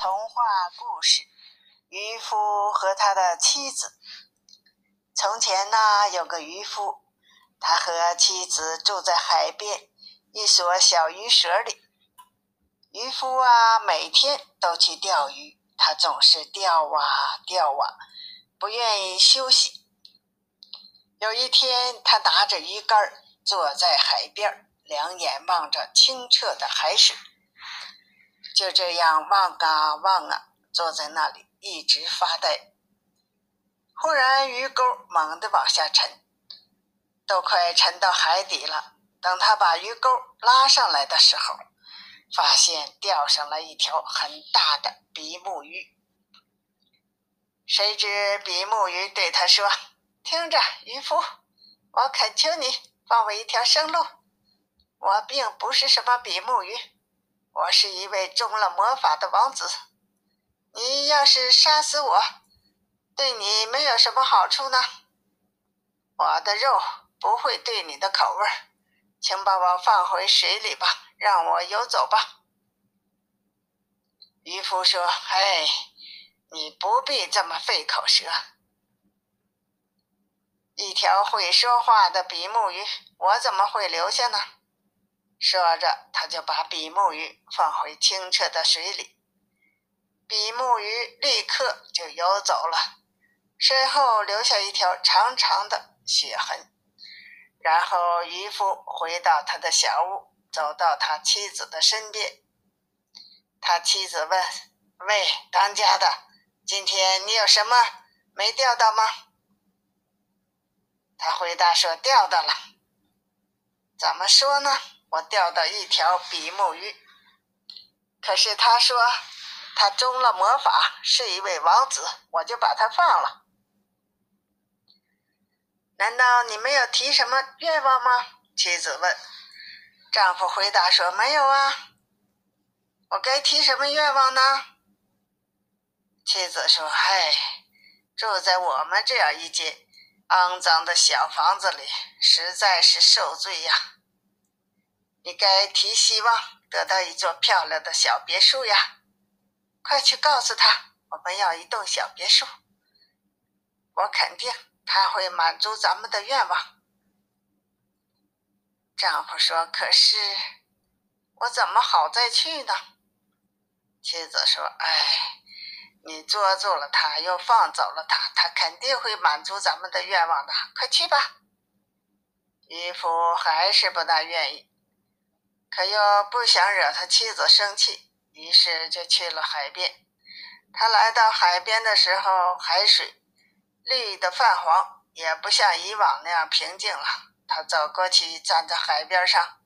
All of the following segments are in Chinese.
童话故事：渔夫和他的妻子。从前呢，有个渔夫，他和妻子住在海边一所小渔舍里。渔夫啊，每天都去钓鱼，他总是钓啊钓啊，不愿意休息。有一天，他拿着鱼竿，坐在海边，两眼望着清澈的海水。就这样望啊望啊，坐在那里一直发呆。忽然鱼钩猛地往下沉，都快沉到海底了。等他把鱼钩拉上来的时候，发现钓上了一条很大的比目鱼。谁知比目鱼对他说：“听着，渔夫，我恳求你放我一条生路。我并不是什么比目鱼。”我是一位中了魔法的王子，你要是杀死我，对你没有什么好处呢。我的肉不会对你的口味，请把我放回水里吧，让我游走吧。渔夫说：“哎，你不必这么费口舌。一条会说话的比目鱼，我怎么会留下呢？”说着，他就把比目鱼放回清澈的水里。比目鱼立刻就游走了，身后留下一条长长的血痕。然后渔夫回到他的小屋，走到他妻子的身边。他妻子问：“喂，当家的，今天你有什么没钓到吗？”他回答说：“钓到了。”怎么说呢？我钓到一条比目鱼，可是他说他中了魔法，是一位王子，我就把他放了。难道你没有提什么愿望吗？妻子问。丈夫回答说：“没有啊。”我该提什么愿望呢？妻子说：“唉，住在我们这样一间肮脏的小房子里，实在是受罪呀。”你该提希望得到一座漂亮的小别墅呀！快去告诉他，我们要一栋小别墅。我肯定他会满足咱们的愿望。丈夫说：“可是我怎么好再去呢？”妻子说：“哎，你捉住了他，又放走了他，他肯定会满足咱们的愿望的。快去吧。”渔夫还是不大愿意。可又不想惹他妻子生气，于是就去了海边。他来到海边的时候，海水绿的泛黄，也不像以往那样平静了。他走过去，站在海边上，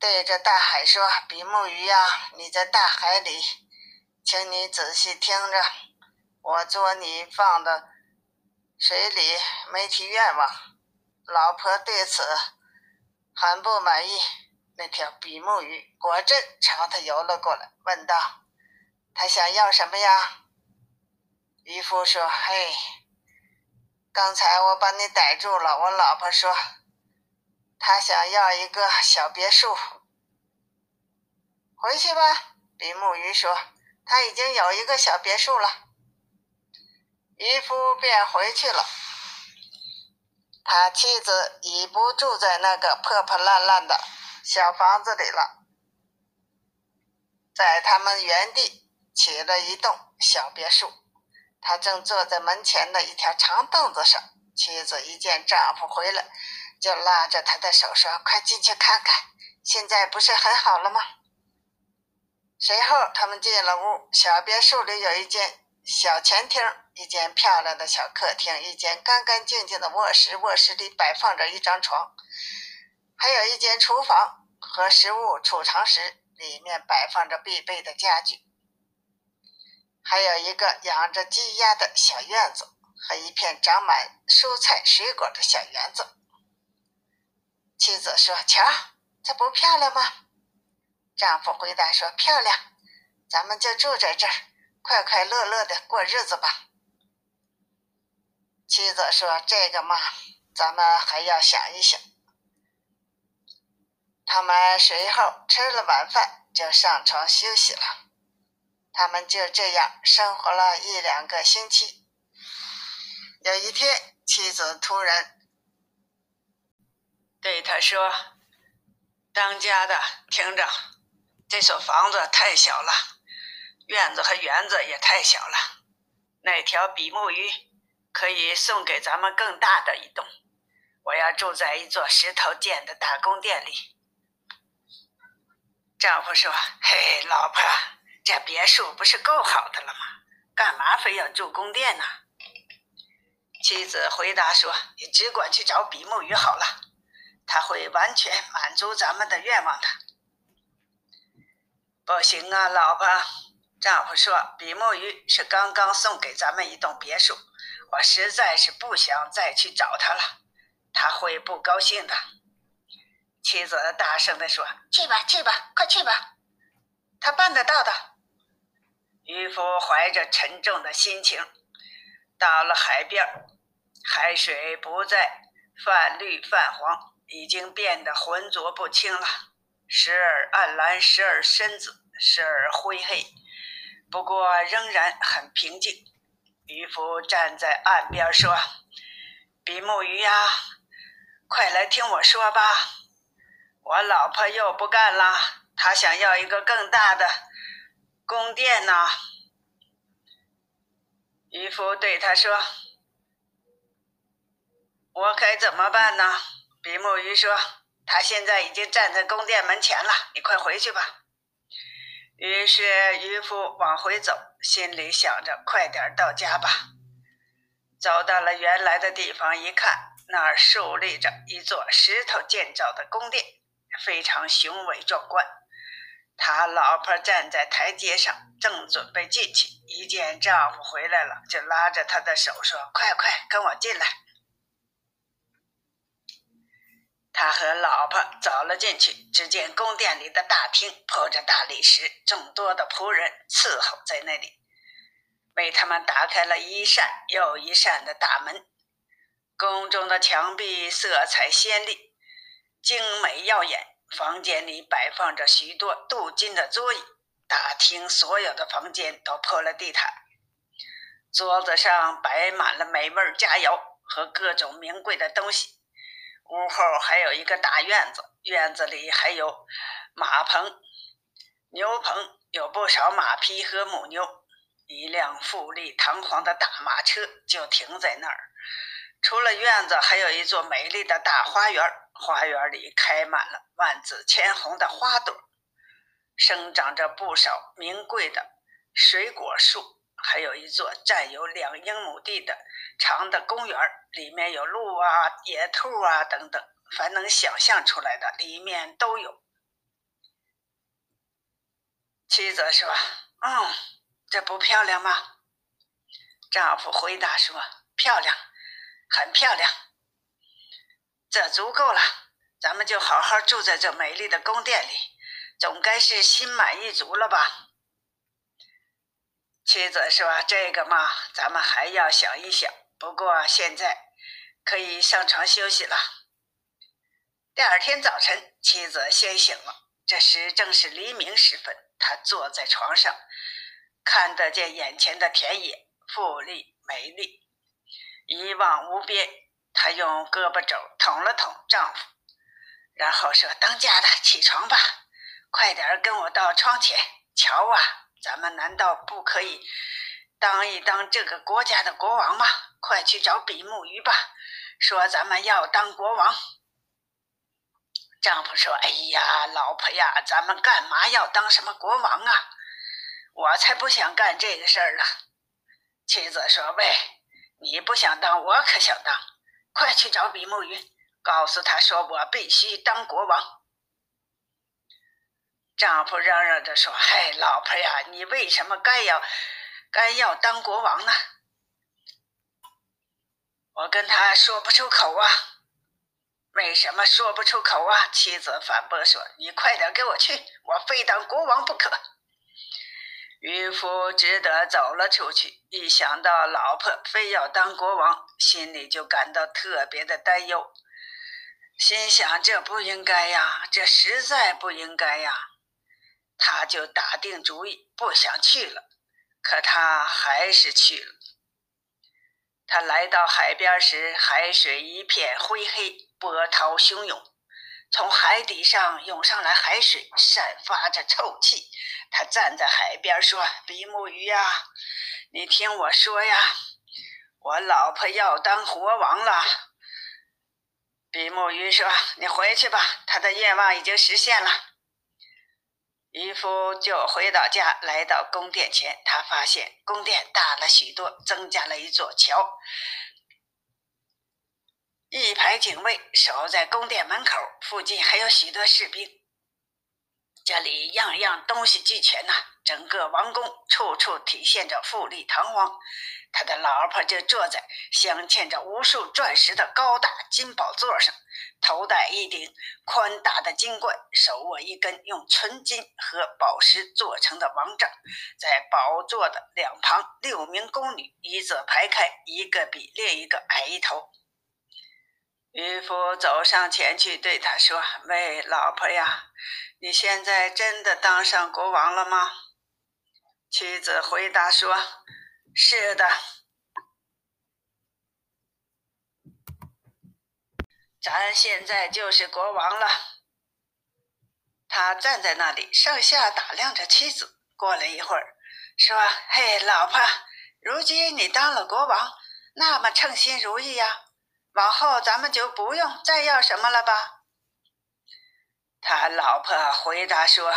对着大海说：“比目鱼呀，你在大海里，请你仔细听着，我捉你放到水里，没提愿望。老婆对此很不满意。”那条比目鱼果真朝他游了过来，问道：“他想要什么呀？”渔夫说：“嘿，刚才我把你逮住了。我老婆说，她想要一个小别墅。回去吧。”比目鱼说：“他已经有一个小别墅了。”渔夫便回去了。他妻子已不住在那个破破烂烂的。小房子里了，在他们原地起了一栋小别墅。他正坐在门前的一条长凳子上。妻子一见丈夫回来，就拉着他的手说：“快进去看看，现在不是很好了吗？”随后他们进了屋。小别墅里有一间小前厅，一间漂亮的小客厅，一间干干净净的卧室。卧室里摆放着一张床。还有一间厨房和食物储藏室，里面摆放着必备的家具。还有一个养着鸡鸭的小院子和一片长满蔬菜水果的小园子。妻子说：“瞧，这不漂亮吗？”丈夫回答说：“漂亮，咱们就住在这儿，快快乐乐的过日子吧。”妻子说：“这个嘛，咱们还要想一想。”他们随后吃了晚饭，就上床休息了。他们就这样生活了一两个星期。有一天，妻子突然对他说：“当家的，听着，这所房子太小了，院子和园子也太小了。那条比目鱼可以送给咱们更大的一栋。我要住在一座石头建的大宫殿里。”丈夫说：“嘿，老婆，这别墅不是够好的了吗？干嘛非要住宫殿呢？”妻子回答说：“你只管去找比目鱼好了，他会完全满足咱们的愿望的。”不行啊，老婆，丈夫说：“比目鱼是刚刚送给咱们一栋别墅，我实在是不想再去找他了，他会不高兴的。”妻子大声地说：“去吧，去吧，快去吧，他办得到的。”渔夫怀着沉重的心情到了海边，海水不再泛绿泛黄，已经变得浑浊不清了，时而暗蓝，时而深紫，时而灰黑，不过仍然很平静。渔夫站在岸边说：“比目鱼呀，快来听我说吧。”我老婆又不干了，她想要一个更大的宫殿呢。渔夫对他说：“我该怎么办呢？”比目鱼说：“他现在已经站在宫殿门前了，你快回去吧。”于是渔夫往回走，心里想着：“快点到家吧。”走到了原来的地方，一看，那儿竖立着一座石头建造的宫殿。非常雄伟壮观。他老婆站在台阶上，正准备进去，一见丈夫回来了，就拉着他的手说：“快快跟我进来。”他和老婆走了进去，只见宫殿里的大厅铺着大理石，众多的仆人伺候在那里，为他们打开了一扇又一扇的大门。宫中的墙壁色彩鲜丽。精美耀眼，房间里摆放着许多镀金的桌椅，大厅所有的房间都铺了地毯，桌子上摆满了美味佳肴和各种名贵的东西。屋后还有一个大院子，院子里还有马棚、牛棚，有不少马匹和母牛。一辆富丽堂皇的大马车就停在那儿。除了院子，还有一座美丽的大花园。花园里开满了万紫千红的花朵，生长着不少名贵的水果树，还有一座占有两英亩地的长的公园，里面有鹿啊、野兔啊等等，凡能想象出来的，里面都有。妻子说：“嗯，这不漂亮吗？”丈夫回答说：“漂亮，很漂亮。”这足够了，咱们就好好住在这美丽的宫殿里，总该是心满意足了吧？妻子说：“这个嘛，咱们还要想一想。不过现在可以上床休息了。”第二天早晨，妻子先醒了，这时正是黎明时分。她坐在床上，看得见眼前的田野，富丽美丽，一望无边。她用胳膊肘捅了捅丈夫，然后说：“当家的，起床吧，快点跟我到窗前瞧啊！咱们难道不可以当一当这个国家的国王吗？快去找比目鱼吧，说咱们要当国王。”丈夫说：“哎呀，老婆呀，咱们干嘛要当什么国王啊？我才不想干这个事儿呢。”妻子说：“喂，你不想当，我可想当。”快去找比目鱼，告诉他说我必须当国王。丈夫嚷嚷着说：“嗨，老婆呀，你为什么该要该要当国王呢？”我跟他说不出口啊。为什么说不出口啊？妻子反驳说：“你快点给我去，我非当国王不可。”渔夫只得走了出去。一想到老婆非要当国王，心里就感到特别的担忧，心想这不应该呀，这实在不应该呀。他就打定主意不想去了。可他还是去了。他来到海边时，海水一片灰黑，波涛汹涌，从海底上涌上来海水，散发着臭气。他站在海边说：“比目鱼呀，你听我说呀，我老婆要当国王了。”比目鱼说：“你回去吧，他的愿望已经实现了。”渔夫就回到家，来到宫殿前，他发现宫殿大了许多，增加了一座桥，一排警卫守在宫殿门口，附近还有许多士兵。这里样样东西俱全呐，整个王宫处处体现着富丽堂皇。他的老婆就坐在镶嵌着无数钻石的高大金宝座上，头戴一顶宽大的金冠，手握一根用纯金和宝石做成的王杖。在宝座的两旁，六名宫女一字排开，一个比另一个矮一头。渔夫走上前去，对他说：“喂，老婆呀。”你现在真的当上国王了吗？妻子回答说：“是的，咱现在就是国王了。”他站在那里，上下打量着妻子。过了一会儿，说：“嘿，老婆，如今你当了国王，那么称心如意呀。往后咱们就不用再要什么了吧？”他老婆回答说：“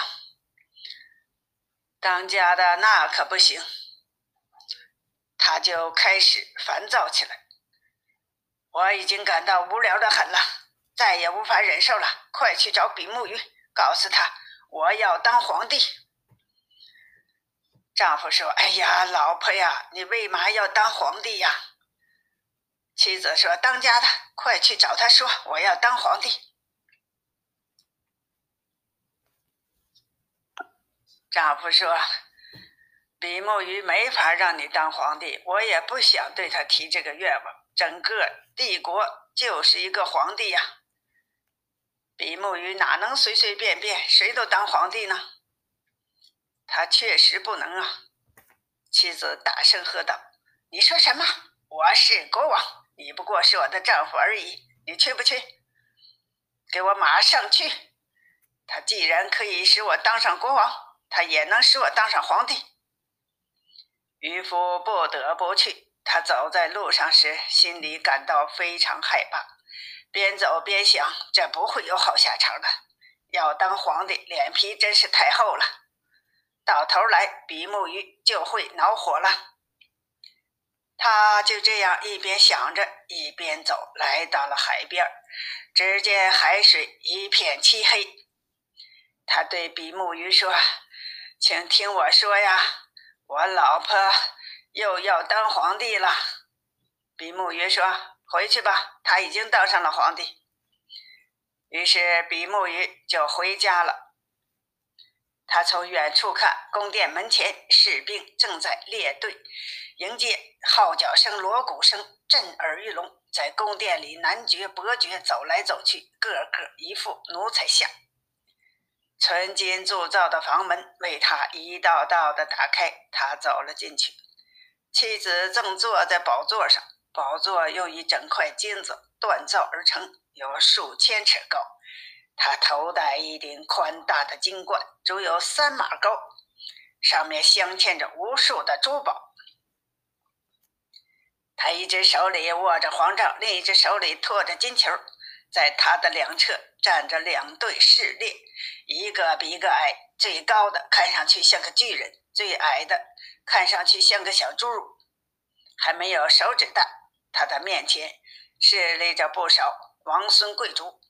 当家的那可不行。”他就开始烦躁起来。我已经感到无聊的很了，再也无法忍受了。快去找比目鱼，告诉他我要当皇帝。丈夫说：“哎呀，老婆呀，你为嘛要当皇帝呀？”妻子说：“当家的，快去找他说我要当皇帝。”丈夫说：“比目鱼没法让你当皇帝，我也不想对他提这个愿望。整个帝国就是一个皇帝呀，比目鱼哪能随随便便谁都当皇帝呢？他确实不能啊！”妻子大声喝道：“你说什么？我是国王，你不过是我的丈夫而已。你去不去？给我马上去！他既然可以使我当上国王。”他也能使我当上皇帝。渔夫不得不去。他走在路上时，心里感到非常害怕，边走边想：这不会有好下场的。要当皇帝，脸皮真是太厚了，到头来比目鱼就会恼火了。他就这样一边想着，一边走，来到了海边。只见海水一片漆黑。他对比目鱼说。请听我说呀，我老婆又要当皇帝了。比目鱼说：“回去吧，他已经当上了皇帝。”于是比目鱼就回家了。他从远处看，宫殿门前士兵正在列队迎接，号角声、锣鼓声震耳欲聋，在宫殿里男爵、伯爵走来走去，个个一副奴才相。纯金铸造的房门为他一道道的打开，他走了进去。妻子正坐在宝座上，宝座用一整块金子锻造而成，有数千尺高。他头戴一顶宽大的金冠，足有三码高，上面镶嵌着无数的珠宝。他一只手里握着皇杖，另一只手里托着金球。在他的两侧站着两对侍烈，一个比一个矮，最高的看上去像个巨人，最矮的看上去像个小侏儒，还没有手指大。他的面前侍立着不少王孙贵族。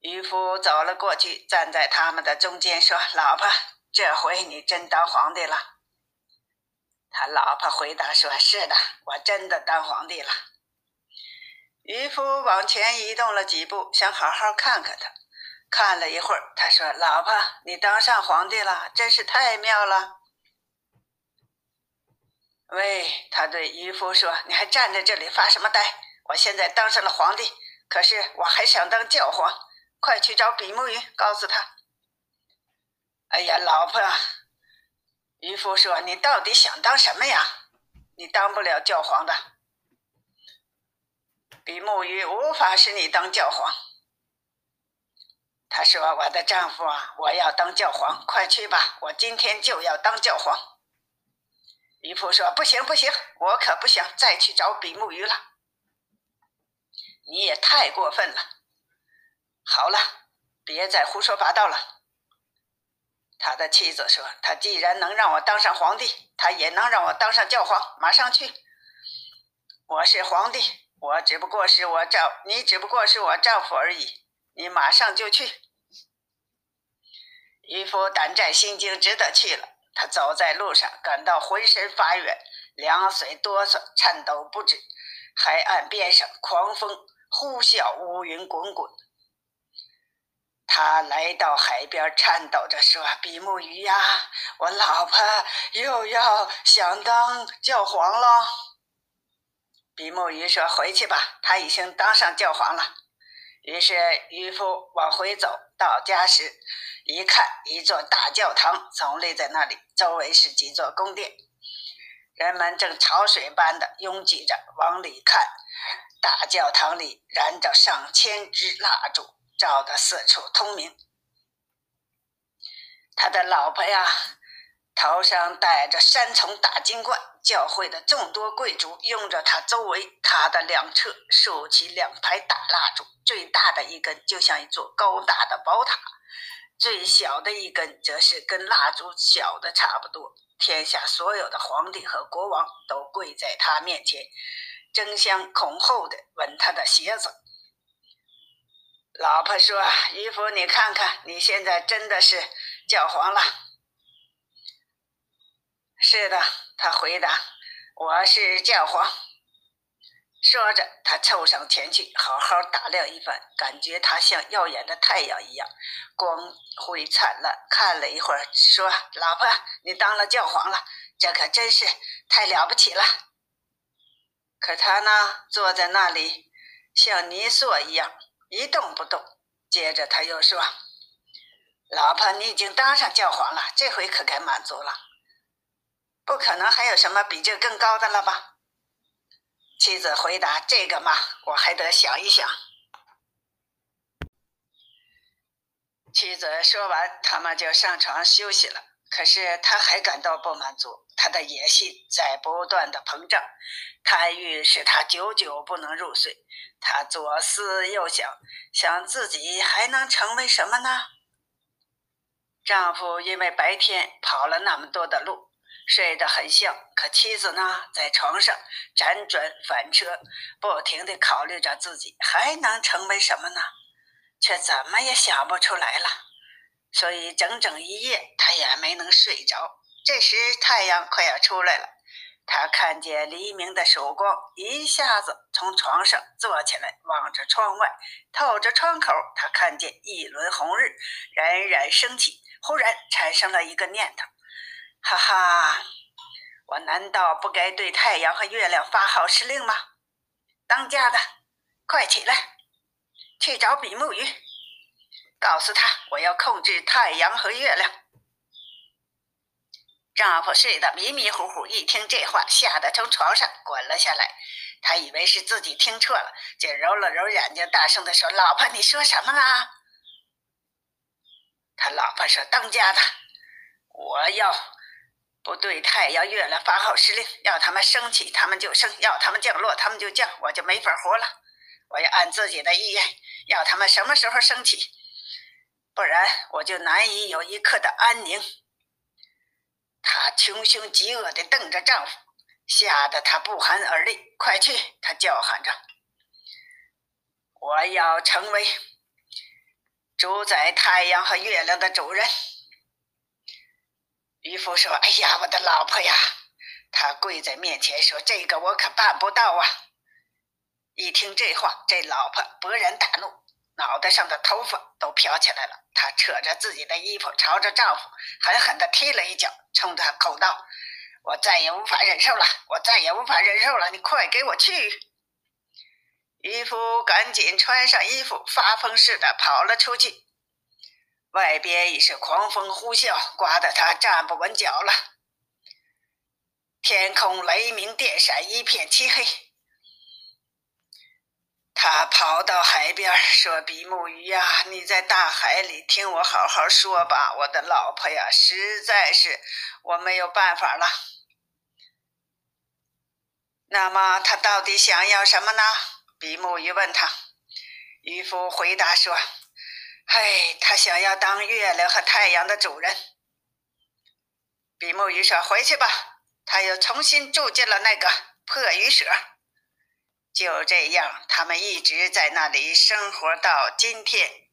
渔夫走了过去，站在他们的中间，说：“老婆，这回你真当皇帝了。”他老婆回答说：“是的，我真的当皇帝了。”渔夫往前移动了几步，想好好看看他。看了一会儿，他说：“老婆，你当上皇帝了，真是太妙了。”喂，他对渔夫说：“你还站在这里发什么呆？我现在当上了皇帝，可是我还想当教皇。快去找比目鱼，告诉他。”哎呀，老婆，渔夫说：“你到底想当什么呀？你当不了教皇的。比目鱼无法使你当教皇。”他说：“我的丈夫啊，我要当教皇，快去吧，我今天就要当教皇。”渔夫说：“不行，不行，我可不想再去找比目鱼了。你也太过分了。好了，别再胡说八道了。”他的妻子说：“他既然能让我当上皇帝，他也能让我当上教皇。马上去！我是皇帝，我只不过是我丈，你只不过是我丈夫而已。你马上就去。”渔夫胆战心惊，只得去了。他走在路上，感到浑身发软，两腿哆嗦，颤抖不止。海岸边上，狂风呼啸，乌云滚滚。他来到海边，颤抖着说：“比目鱼呀，我老婆又要想当教皇了。”比目鱼说：“回去吧，他已经当上教皇了。”于是渔夫往回走，到家时一看，一座大教堂耸立在那里，周围是几座宫殿，人们正潮水般的拥挤着往里看。大教堂里燃着上千支蜡烛。照得四处通明。他的老婆呀，头上戴着三重大金冠。教会的众多贵族拥着他周围，他的两侧竖起两排大蜡烛，最大的一根就像一座高大的宝塔，最小的一根则是跟蜡烛小的差不多。天下所有的皇帝和国王都跪在他面前，争相恐后的吻他的鞋子。老婆说：“渔夫，你看看，你现在真的是教皇了。”“是的。”他回答，“我是教皇。”说着，他凑上前去，好好打量一番，感觉他像耀眼的太阳一样，光辉灿烂。看了一会儿，说：“老婆，你当了教皇了，这可真是太了不起了。”可他呢，坐在那里，像泥塑一样。一动不动。接着他又说：“老婆，你已经当上教皇了，这回可该满足了。不可能还有什么比这更高的了吧？”妻子回答：“这个嘛，我还得想一想。”妻子说完，他们就上床休息了。可是他还感到不满足，他的野心在不断的膨胀，贪欲使他久久不能入睡。他左思右想，想自己还能成为什么呢？丈夫因为白天跑了那么多的路，睡得很香，可妻子呢，在床上辗转反侧，不停地考虑着自己还能成为什么呢？却怎么也想不出来了。所以整整一夜，他也没能睡着。这时太阳快要出来了，他看见黎明的曙光，一下子从床上坐起来，望着窗外，透着窗口，他看见一轮红日冉冉升起。忽然产生了一个念头：哈哈，我难道不该对太阳和月亮发号施令吗？当家的，快起来，去找比目鱼。告诉他，我要控制太阳和月亮。丈夫睡得迷迷糊糊，一听这话，吓得从床上滚了下来。他以为是自己听错了，就揉了揉眼睛，大声地说：“老婆，你说什么了？”他老婆说：“当家的，我要不对太阳、月亮发号施令，要他们升起，他们就升；要他们降落，他们就降，我就没法活了。我要按自己的意愿，要他们什么时候升起。”不然我就难以有一刻的安宁。她穷凶极恶地瞪着丈夫，吓得他不寒而栗。快去！她叫喊着：“我要成为主宰太阳和月亮的主人。”渔夫说：“哎呀，我的老婆呀！”他跪在面前说：“这个我可办不到啊！”一听这话，这老婆勃然大怒。脑袋上的头发都飘起来了，她扯着自己的衣服，朝着丈夫狠狠地踢了一脚，冲他吼道：“我再也无法忍受了，我再也无法忍受了，你快给我去！”渔夫赶紧穿上衣服，发疯似的跑了出去。外边已是狂风呼啸，刮得他站不稳脚了。天空雷鸣电闪，一片漆黑。他跑到海边说：“比目鱼呀，你在大海里，听我好好说吧，我的老婆呀，实在是我没有办法了。那么他到底想要什么呢？”比目鱼问他。渔夫回答说：“嘿，他想要当月亮和太阳的主人。”比目鱼说：“回去吧。”他又重新住进了那个破鱼舍。就这样，他们一直在那里生活到今天。